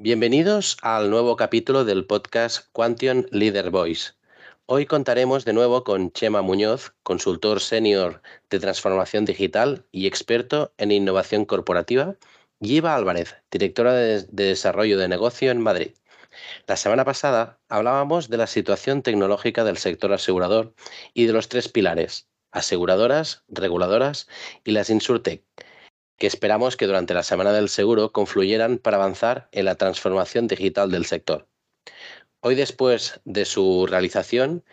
Bienvenidos al nuevo capítulo del podcast Quantion Leader Voice. Hoy contaremos de nuevo con Chema Muñoz, consultor senior de transformación digital y experto en innovación corporativa, y Eva Álvarez, directora de, de desarrollo de negocio en Madrid. La semana pasada hablábamos de la situación tecnológica del sector asegurador y de los tres pilares, aseguradoras, reguladoras y las Insurtech, que esperamos que durante la Semana del Seguro confluyeran para avanzar en la transformación digital del sector. Hoy, después de su realización,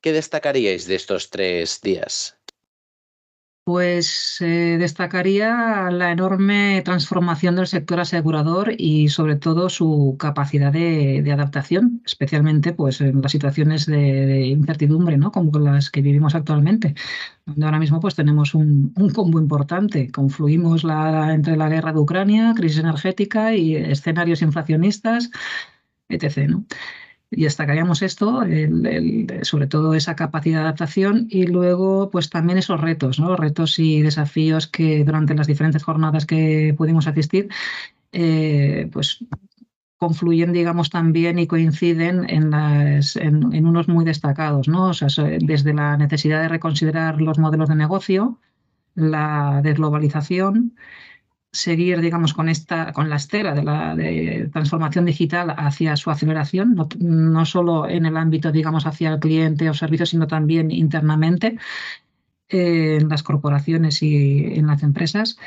¿qué destacaríais de estos tres días? Pues eh, destacaría la enorme transformación del sector asegurador y sobre todo su capacidad de, adaptación, especialmente pues, en las situaciones de, incertidumbre, ¿no? como las que vivimos actualmente, donde ahora mismo pues, tenemos un, combo importante. Confluimos la, entre la guerra de Ucrania, crisis energética y escenarios inflacionistas, etc. ¿no? Y destacaríamos esto, sobre todo esa capacidad de adaptación y luego pues también esos retos, ¿no? retos y desafíos que durante las diferentes jornadas que pudimos asistir, eh, pues confluyen, digamos, también y coinciden en, las, en, unos muy destacados, ¿no? O sea, desde la necesidad de reconsiderar los modelos de negocio, la desglobalización, seguir, digamos, con esta, con la estela de la transformación digital hacia su aceleración, no, solo en el ámbito, digamos, hacia el cliente o servicio, sino también internamente eh, en las corporaciones y en las empresas.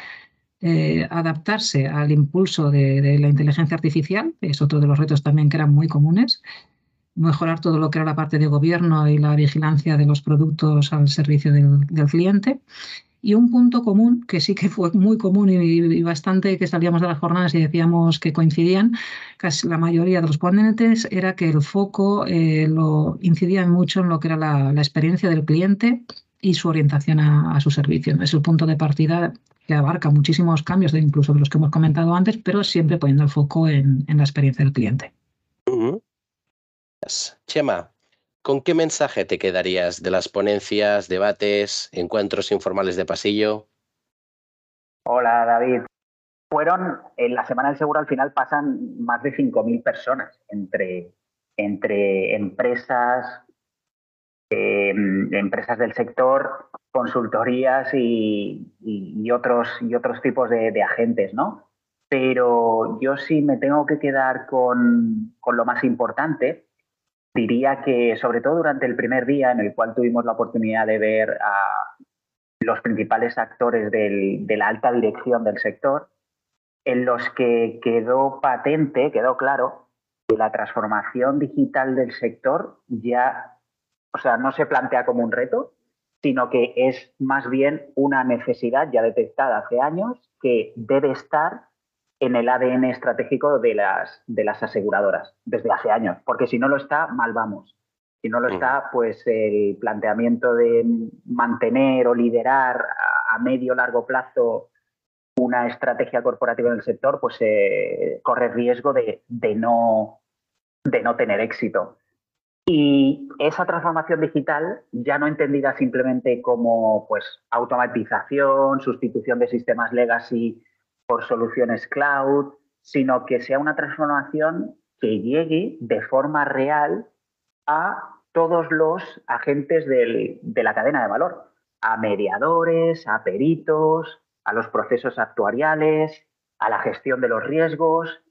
Eh, adaptarse al impulso de, la inteligencia artificial, es otro de los retos también que eran muy comunes, mejorar todo lo que era la parte de gobierno y la vigilancia de los productos al servicio del, del cliente y un punto común, que sí que fue muy común y, bastante que salíamos de las jornadas y decíamos que coincidían, casi la mayoría de los ponentes, era que el foco eh, lo incidía mucho en lo que era la, experiencia del cliente y su orientación a, su servicio. Es el punto de partida que abarca muchísimos cambios, de, incluso de los que hemos comentado antes, pero siempre poniendo el foco en, la experiencia del cliente. Chema, ¿Con qué mensaje te quedarías de las ponencias, debates, encuentros informales de pasillo? Hola, David. Fueron, en la Semana del Seguro al final pasan más de 5.000 personas entre, entre empresas, em, empresas del sector, consultorías y, otros, y otros tipos de, agentes, ¿no? Pero yo sí me tengo que quedar con, con lo más importante, diría que sobre todo durante el primer día en el cual tuvimos la oportunidad de ver a los principales actores de la alta dirección del sector, en los que quedó patente, quedó claro que la transformación digital del sector ya, o sea, no se plantea como un reto, sino que es más bien una necesidad ya detectada hace años que debe estar en el ADN estratégico de las, de las aseguradoras desde hace años, porque si no lo está, mal vamos. Si no lo está, pues el planteamiento de mantener o liderar a, medio largo plazo una estrategia corporativa en el sector, pues eh, corre riesgo de, no, de no tener éxito. Y esa transformación digital, ya no entendida simplemente como pues, automatización, sustitución de sistemas legacy por soluciones cloud, sino que sea una transformación que llegue de forma real a todos los agentes de la cadena de valor, a mediadores, a peritos, a los procesos actuariales, a la gestión de los riesgos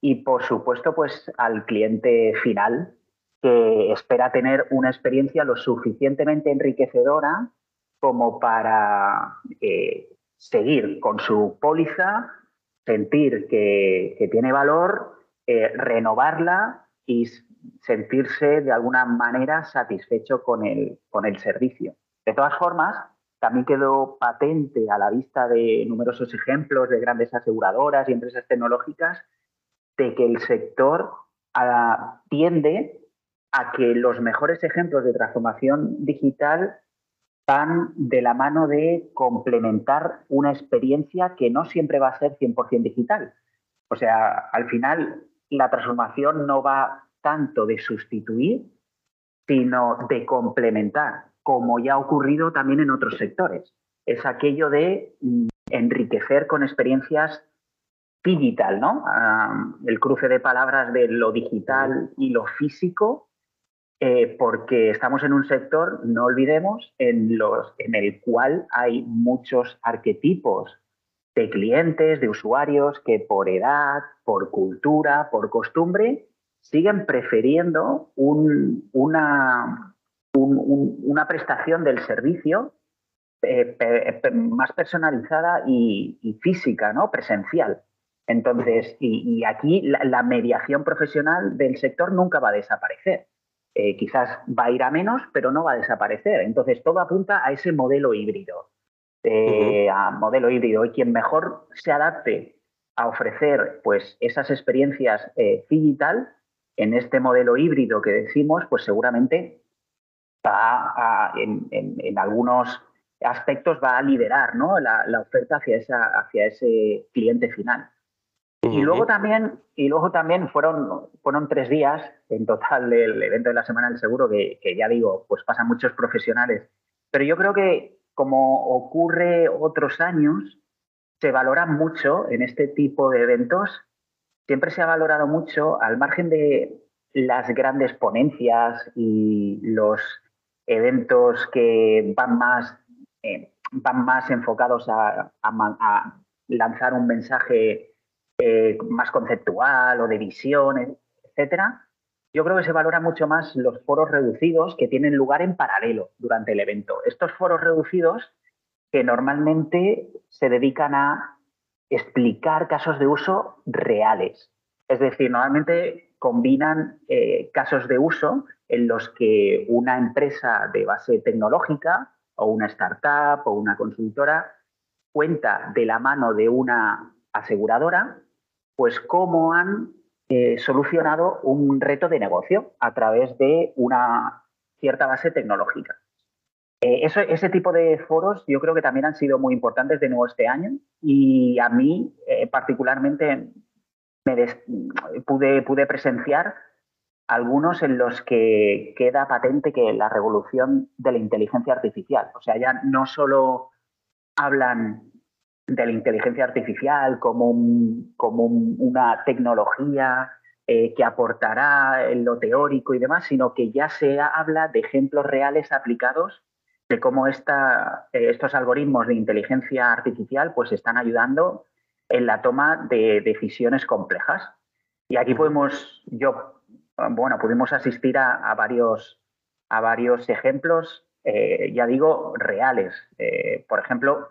y, por supuesto, pues al cliente final que espera tener una experiencia lo suficientemente enriquecedora como para eh, seguir con su póliza, sentir que, tiene valor, eh, renovarla y sentirse de alguna manera satisfecho con el, con el servicio. De todas formas, también quedó patente a la vista de numerosos ejemplos de grandes aseguradoras y empresas tecnológicas de que el sector ah, tiende a que los mejores ejemplos de transformación digital van de la mano de complementar una experiencia que no siempre va a ser 100% digital. O sea, al final la transformación no va tanto de sustituir, sino de complementar, como ya ha ocurrido también en otros sectores. Es aquello de mm, enriquecer con experiencias digital, ¿no? el cruce de palabras de lo digital y lo físico, eh, porque estamos en un sector, no olvidemos, en, el cual hay muchos arquetipos de clientes, de usuarios que por edad, por cultura, por costumbre, siguen prefiriendo una, prestación del servicio eh, más personalizada y, física, ¿no? presencial. Entonces, y, aquí la, mediación profesional del sector nunca va a desaparecer. Eh, quizás va a ir a menos, pero no va a desaparecer. Entonces, todo apunta a ese modelo híbrido. Eh, a modelo híbrido. Y quien mejor se adapte a ofrecer pues, esas experiencias eh, digital en este modelo híbrido que decimos, pues seguramente va a, en, algunos aspectos va a liderar ¿no? la, la, oferta hacia, esa, hacia ese cliente final. Y luego también, y luego también fueron, fueron tres días en total del evento de la Semana del Seguro, que, ya digo, pues pasan muchos profesionales. Pero yo creo que, como ocurre otros años, se valora mucho en este tipo de eventos, siempre se ha valorado mucho, al margen de las grandes ponencias y los eventos que van más, eh, van más enfocados a lanzar un mensaje eh, más conceptual o de visión, etcétera, yo creo que se valora mucho más los foros reducidos que tienen lugar en paralelo durante el evento. Estos foros reducidos que normalmente se dedican a explicar casos de uso reales. Es decir, normalmente combinan eh, casos de uso en los que una empresa de base tecnológica o una startup o una consultora cuenta de la mano de una aseguradora pues cómo han eh, solucionado un reto de negocio a través de una cierta base tecnológica. Eh, ese tipo de foros yo creo que también han sido muy importantes de nuevo este año y a mí eh, particularmente pude, pude presenciar algunos en los que queda patente que la revolución de la inteligencia artificial, o sea, ya no solo hablan de la inteligencia artificial como, como una tecnología eh, que aportará en lo teórico y demás, sino que ya se habla de ejemplos reales aplicados de cómo esta, eh, estos algoritmos de inteligencia artificial pues están ayudando en la toma de decisiones complejas. Y aquí podemos, yo, bueno, pudimos asistir a, varios, a varios ejemplos, eh, ya digo, reales. por ejemplo,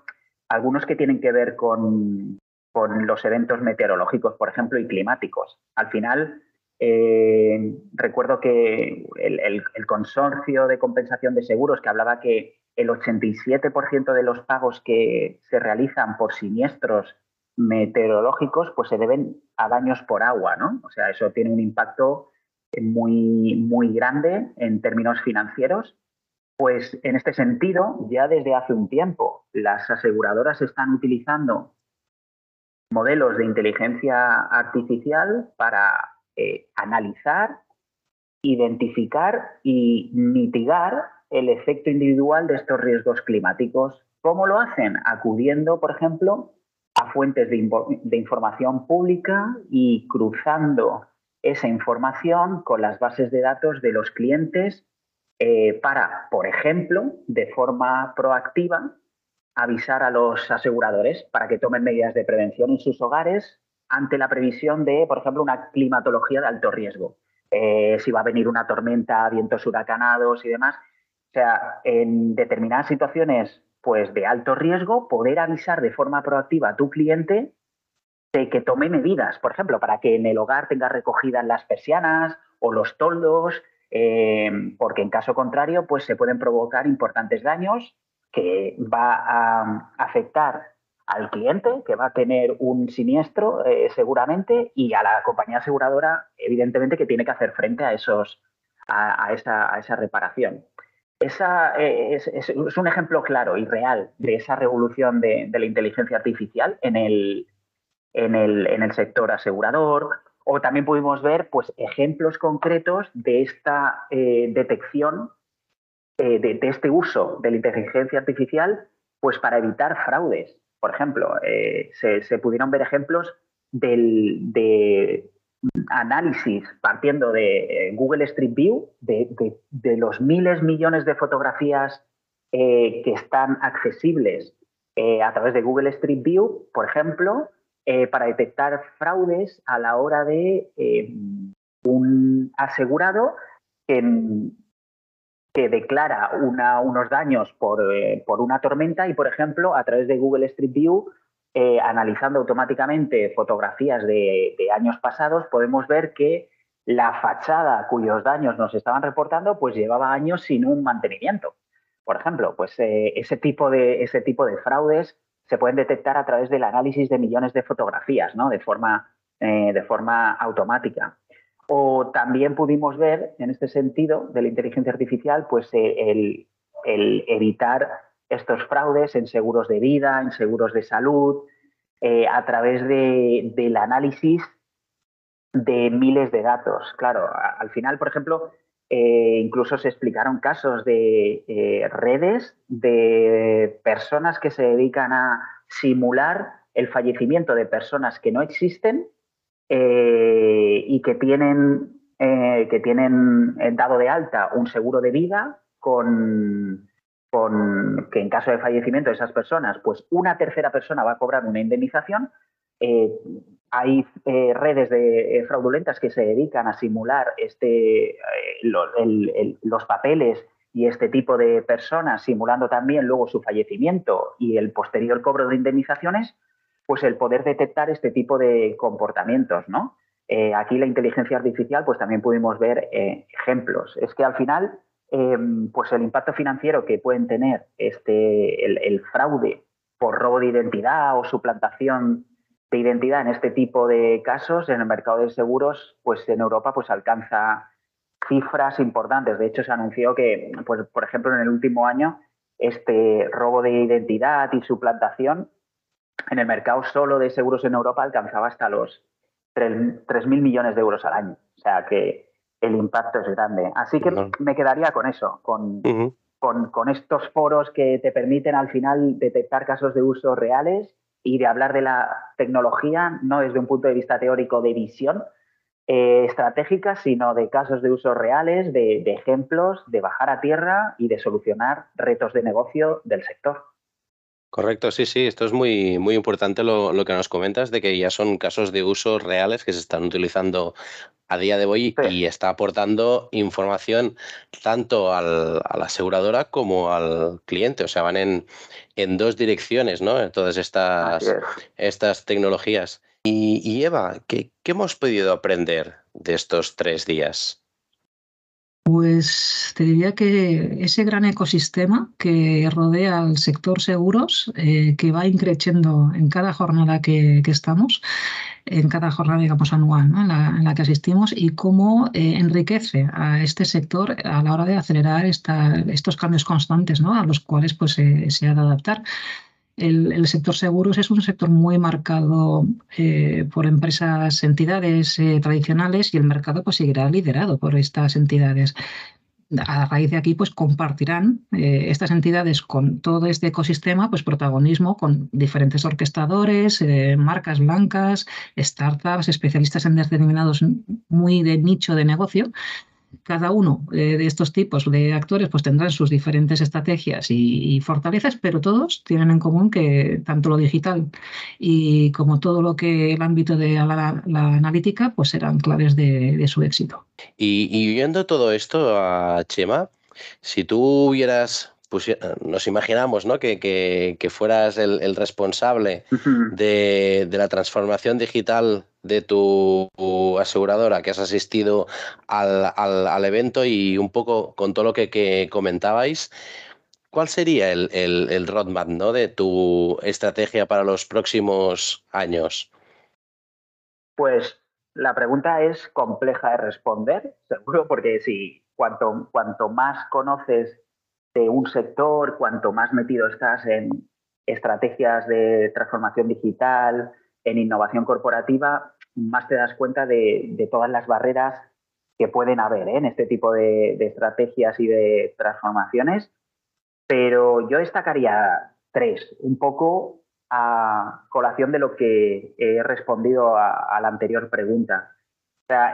algunos que tienen que ver con, los eventos meteorológicos, por ejemplo, y climáticos. Al final, eh, recuerdo que el, consorcio de compensación de seguros que hablaba que el 87% de los pagos que se realizan por siniestros meteorológicos pues se deben a daños por agua, ¿no? O sea, eso tiene un impacto muy, muy grande en términos financieros pues en este sentido, ya desde hace un tiempo, las aseguradoras están utilizando modelos de inteligencia artificial para eh, analizar, identificar y mitigar el efecto individual de estos riesgos climáticos. ¿Cómo lo hacen? Acudiendo, por ejemplo, a fuentes de, de información pública y cruzando esa información con las bases de datos de los clientes eh, para, por ejemplo, de forma proactiva, avisar a los aseguradores para que tomen medidas de prevención en sus hogares ante la previsión de, por ejemplo, una climatología de alto riesgo. Eh, si va a venir una tormenta, vientos huracanados y demás. O sea, en determinadas situaciones pues, de alto riesgo, poder avisar de forma proactiva a tu cliente de que tome medidas, por ejemplo, para que en el hogar tenga recogidas las persianas o los toldos, eh, porque en caso contrario, pues se pueden provocar importantes daños que va a afectar al cliente, que va a tener un siniestro eh, seguramente, y a la compañía aseguradora, evidentemente, que tiene que hacer frente a, esos, a, esa, reparación. Esa, eh, es, un ejemplo claro y real de esa revolución de, la inteligencia artificial en el, en el, en el sector asegurador, o también pudimos ver pues, ejemplos concretos de esta eh, detección, eh, de, este uso de la inteligencia artificial, pues para evitar fraudes. Por ejemplo, eh, se, pudieron ver ejemplos de análisis partiendo de Google Street View, de, los miles, millones de fotografías que están accesibles a través de Google Street View, por ejemplo, para detectar fraudes a la hora de un asegurado que, declara unos daños por, por una tormenta y, por ejemplo, a través de Google Street View eh, analizando automáticamente fotografías de, años pasados, podemos ver que la fachada cuyos daños nos estaban reportando, pues llevaba años sin un mantenimiento. Por ejemplo, pues eh, ese, tipo de, ese tipo de fraudes se pueden detectar a través del análisis de millones de fotografías, ¿no? De forma, eh, de forma automática. O también pudimos ver, en este sentido, de la inteligencia artificial, pues el, el evitar estos fraudes en seguros de vida, en seguros de salud, eh, a través del análisis de miles de datos. Claro, al final, por ejemplo, eh, incluso se explicaron casos de eh, redes de personas que se dedican a simular el fallecimiento de personas que no existen y que tienen, que tienen dado de alta un seguro de vida con, con que en caso de fallecimiento de esas personas, pues una tercera persona va a cobrar una indemnización. Eh, hay eh, redes de, eh, fraudulentas que se dedican a simular este, los papeles y este tipo de personas, simulando también luego su fallecimiento y el posterior cobro de indemnizaciones, pues el poder detectar este tipo de comportamientos, ¿no? aquí la inteligencia artificial, pues también pudimos ver ejemplos. Es que al final Em, pues el impacto financiero que pueden tener este, el, fraude por robo de identidad o suplantación de identidad en este tipo de casos en el mercado de seguros, pues en Europa pues alcanza cifras importantes. De hecho, se anunció que, pues, por ejemplo, en el último año, este robo de identidad y suplantación en el mercado solo de seguros en Europa alcanzaba hasta los 3.000 millones de euros al año. O sea que el impacto es grande. Así que me quedaría con eso, con, con, estos foros que te permiten al final detectar casos de uso reales y de hablar de la tecnología no desde un punto de vista teórico de visión eh, estratégica, sino de casos de uso reales, de, ejemplos, de bajar a tierra y de solucionar retos de negocio del sector. Correcto, sí, sí, esto es muy, muy importante lo, lo, que nos comentas de que ya son casos de uso reales que se están utilizando a día de hoy y está aportando información tanto a la aseguradora como al cliente. O sea, van en, en dos direcciones, ¿no? Todas estas, estas tecnologías. Y, Eva, ¿qué, ¿qué hemos podido aprender de estos tres días? Pues te diría que ese gran ecosistema que rodea al sector seguros, eh, que va increciendo en cada jornada que, estamos, en cada jornada, digamos, anual en, la, que asistimos, y cómo eh, enriquece a este sector a la hora de acelerar estos cambios constantes a los cuales pues, se ha de adaptar. El, sector seguros es un sector muy marcado eh, por empresas, entidades eh, tradicionales y el mercado pues seguirá liderado por estas entidades. A raíz de aquí, pues compartirán eh, estas entidades con todo este ecosistema, pues protagonismo con diferentes orquestadores, marcas blancas, startups, especialistas en determinados muy de nicho de negocio cada uno eh, de estos tipos de actores pues tendrán sus diferentes estrategias y, fortalezas, pero todos tienen en común que tanto lo digital y como todo lo que el ámbito de la, analítica pues serán claves de, su éxito. Y, y viendo todo esto a Chema, si tú hubieras pues, eh, nos imaginamos ¿no? que, fueras el, responsable de, la transformación digital de tu, aseguradora, que has asistido al, evento y un poco con todo lo que, comentabais. ¿Cuál sería el, el, roadmap ¿no? de tu estrategia para los próximos años? Pues la pregunta es compleja de responder, seguro, porque si cuanto, cuanto más conoces de un sector, cuanto más metido estás en estrategias de transformación digital, en innovación corporativa, más te das cuenta de, todas las barreras que pueden haber ¿eh? en este tipo de, estrategias y de transformaciones. Pero yo destacaría tres. Un poco a colación de lo que he respondido a, la anterior pregunta.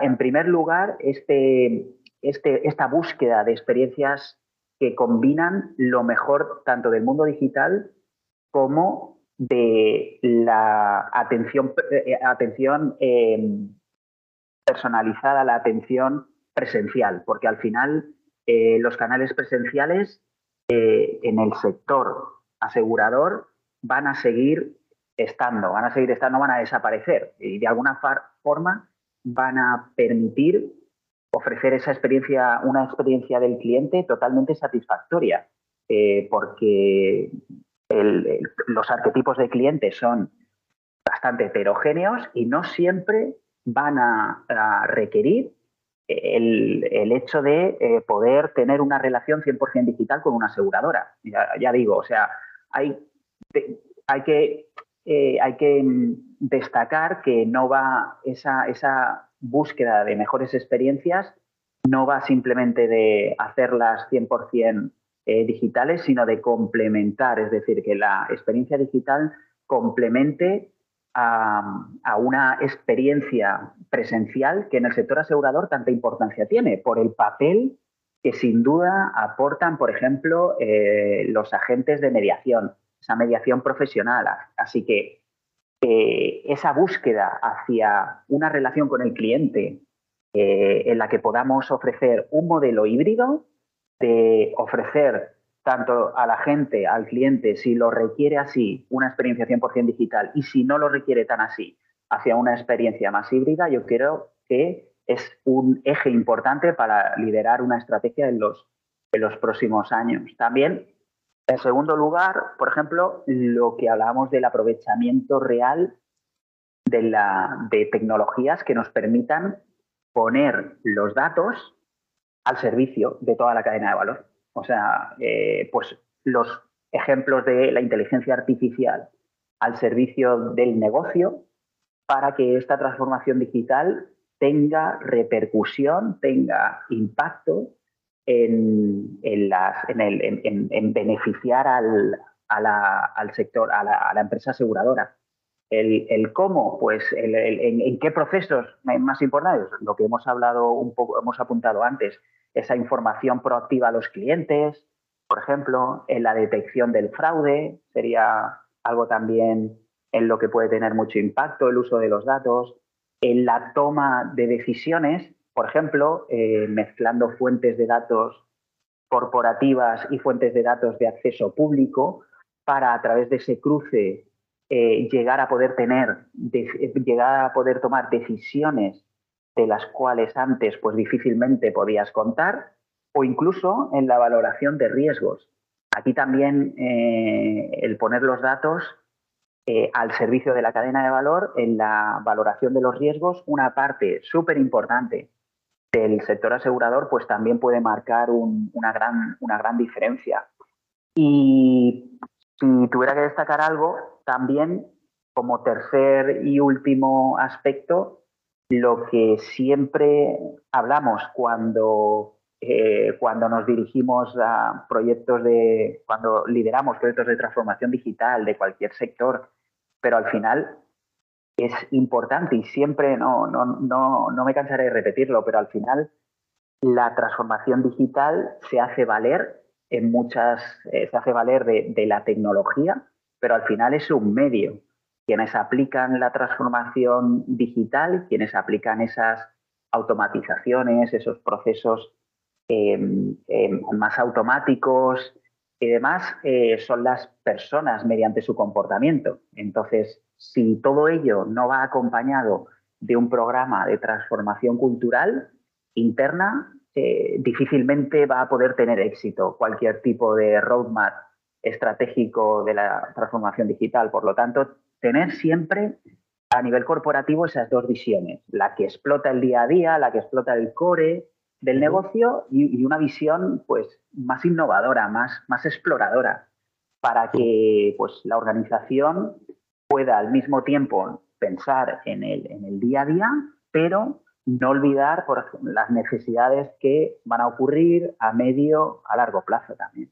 En primer lugar, este, este, esta búsqueda de experiencias que combinan lo mejor tanto del mundo digital como de la atención, eh, atención em, personalizada, la atención presencial, porque al final eh, los canales presenciales eh, en el sector asegurador van a seguir estando, van a seguir estando, van a desaparecer y de alguna forma van a permitir ofrecer esa experiencia, una experiencia del cliente totalmente satisfactoria, eh, porque los arquetipos de clientes son bastante heterogéneos y no siempre van a, requerir el, hecho de eh, poder tener una relación 100% digital con una aseguradora. Ya, digo, o sea, hay, hay, que, eh, hay que destacar que no va esa, esa búsqueda de mejores experiencias no va simplemente de hacerlas 100% eh, digitales, sino de complementar, es decir, que la experiencia digital complemente a, una experiencia presencial que en el sector asegurador tanta importancia tiene, por el papel que sin duda aportan, por ejemplo, eh, los agentes de mediación, esa mediación profesional. Así que eh, esa búsqueda hacia una relación con el cliente eh, en la que podamos ofrecer un modelo híbrido de ofrecer tanto a la gente, al cliente, si lo requiere así, una experiencia 100% digital y si no lo requiere tan así, hacia una experiencia más híbrida, yo creo que es un eje importante para liderar una estrategia en los, en los próximos años. También, en segundo lugar, por ejemplo, lo que hablábamos del aprovechamiento real de, la, de tecnologías que nos permitan poner los datos al servicio de toda la cadena de valor. O sea, eh, pues los ejemplos de la inteligencia artificial al servicio del negocio para que esta transformación digital tenga repercusión, tenga impacto en, beneficiar al, sector, a la, empresa aseguradora. El, cómo, pues en, qué procesos más importantes, lo que hemos hablado un poco, hemos apuntado antes, esa información proactiva a los clientes, por ejemplo, en la detección del fraude, sería algo también en lo que puede tener mucho impacto el uso de los datos, en la toma de decisiones, por ejemplo, eh, mezclando fuentes de datos corporativas y fuentes de datos de acceso público para a través de ese cruce eh, llegar a poder tener, llegar a poder tomar decisiones de las cuales antes pues difícilmente podías contar, o incluso en la valoración de riesgos. Aquí también eh, el poner los datos al servicio de la cadena de valor en la valoración de los riesgos, una parte súper importante del sector asegurador, pues también puede marcar una, gran, una gran diferencia. Y si tuviera que destacar algo, también como tercer y último aspecto, lo que siempre hablamos cuando, eh, cuando nos dirigimos a proyectos de, cuando lideramos proyectos de transformación digital de cualquier sector, pero al final es importante y siempre, no, no, no, no me cansaré de repetirlo, pero al final la transformación digital se hace valer en muchas, eh, se hace valer de, de la tecnología, pero al final es un medio quienes aplican la transformación digital, quienes aplican esas automatizaciones, esos procesos em, em, más automáticos y demás, eh, son las personas mediante su comportamiento. Entonces, si todo ello no va acompañado de un programa de transformación cultural interna, eh, difícilmente va a poder tener éxito cualquier tipo de roadmap estratégico de la transformación digital. Por lo tanto, tener siempre a nivel corporativo esas dos visiones, la que explota el día a día, la que explota el core del negocio y, una visión pues más innovadora, más, más exploradora, para que pues la organización pueda al mismo tiempo pensar en el, en el día a día, pero no olvidar las necesidades que van a ocurrir a medio, a largo plazo también.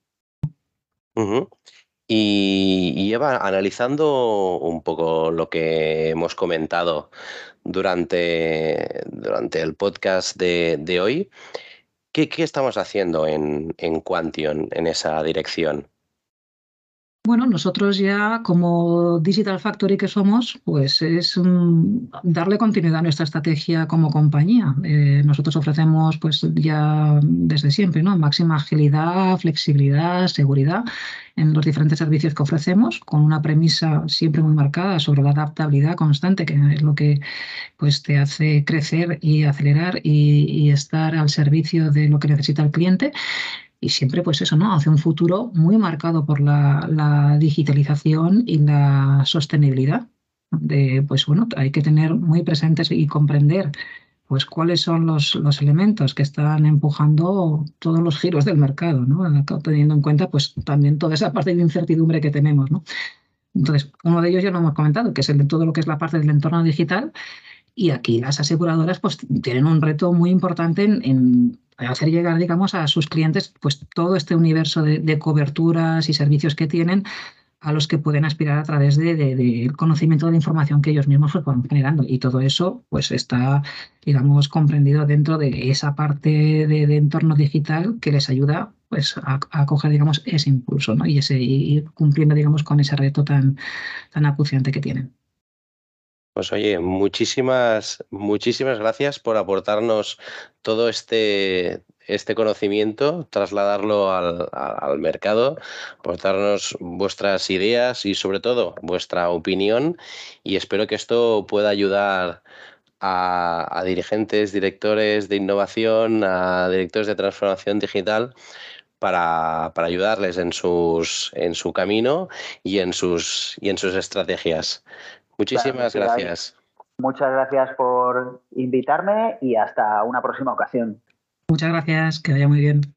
Y, Eva, analizando un poco lo que hemos comentado durante, durante el podcast de, hoy, ¿qué, estamos haciendo en, en Quantion en esa dirección? Bueno, nosotros ya como Digital Factory que somos, pues es darle continuidad a nuestra estrategia como compañía. Eh, nosotros ofrecemos pues ya desde siempre, ¿no? Máxima agilidad, flexibilidad, seguridad en los diferentes servicios que ofrecemos, con una premisa siempre muy marcada sobre la adaptabilidad constante, que es lo que pues te hace crecer y acelerar y estar al servicio de lo que necesita el cliente y siempre pues eso, ¿no? Hace un futuro muy marcado por la, digitalización y la sostenibilidad. De, pues bueno, hay que tener muy presentes y comprender pues cuáles son los, los, elementos que están empujando todos los giros del mercado, ¿no? teniendo en cuenta pues también toda esa parte de incertidumbre que tenemos. ¿no? Entonces, uno de ellos ya lo hemos comentado, que es el de todo lo que es la parte del entorno digital, y aquí las aseguradoras pues, tienen un reto muy importante en, hacer llegar, digamos, a sus clientes pues, todo este universo de, coberturas y servicios que tienen a los que pueden aspirar a través del de, conocimiento de la información que ellos mismos pues, van generando. Y todo eso pues, está, digamos, comprendido dentro de esa parte de, entorno digital que les ayuda pues, a, coger, digamos, ese impulso ¿no? y, ese, ir cumpliendo, digamos, con ese reto tan, tan acuciante que tienen. Pues oye, muchísimas, muchísimas gracias por aportarnos todo este, este conocimiento, trasladarlo al, al, mercado, aportarnos vuestras ideas y sobre todo vuestra opinión y espero que esto pueda ayudar a, dirigentes, directores de innovación, a directores de transformación digital para, para, ayudarles en, sus, en su camino y en sus, y en sus estrategias. Muchísimas gracias. Muchas gracias por invitarme y hasta una próxima ocasión. Muchas gracias, que vaya muy bien.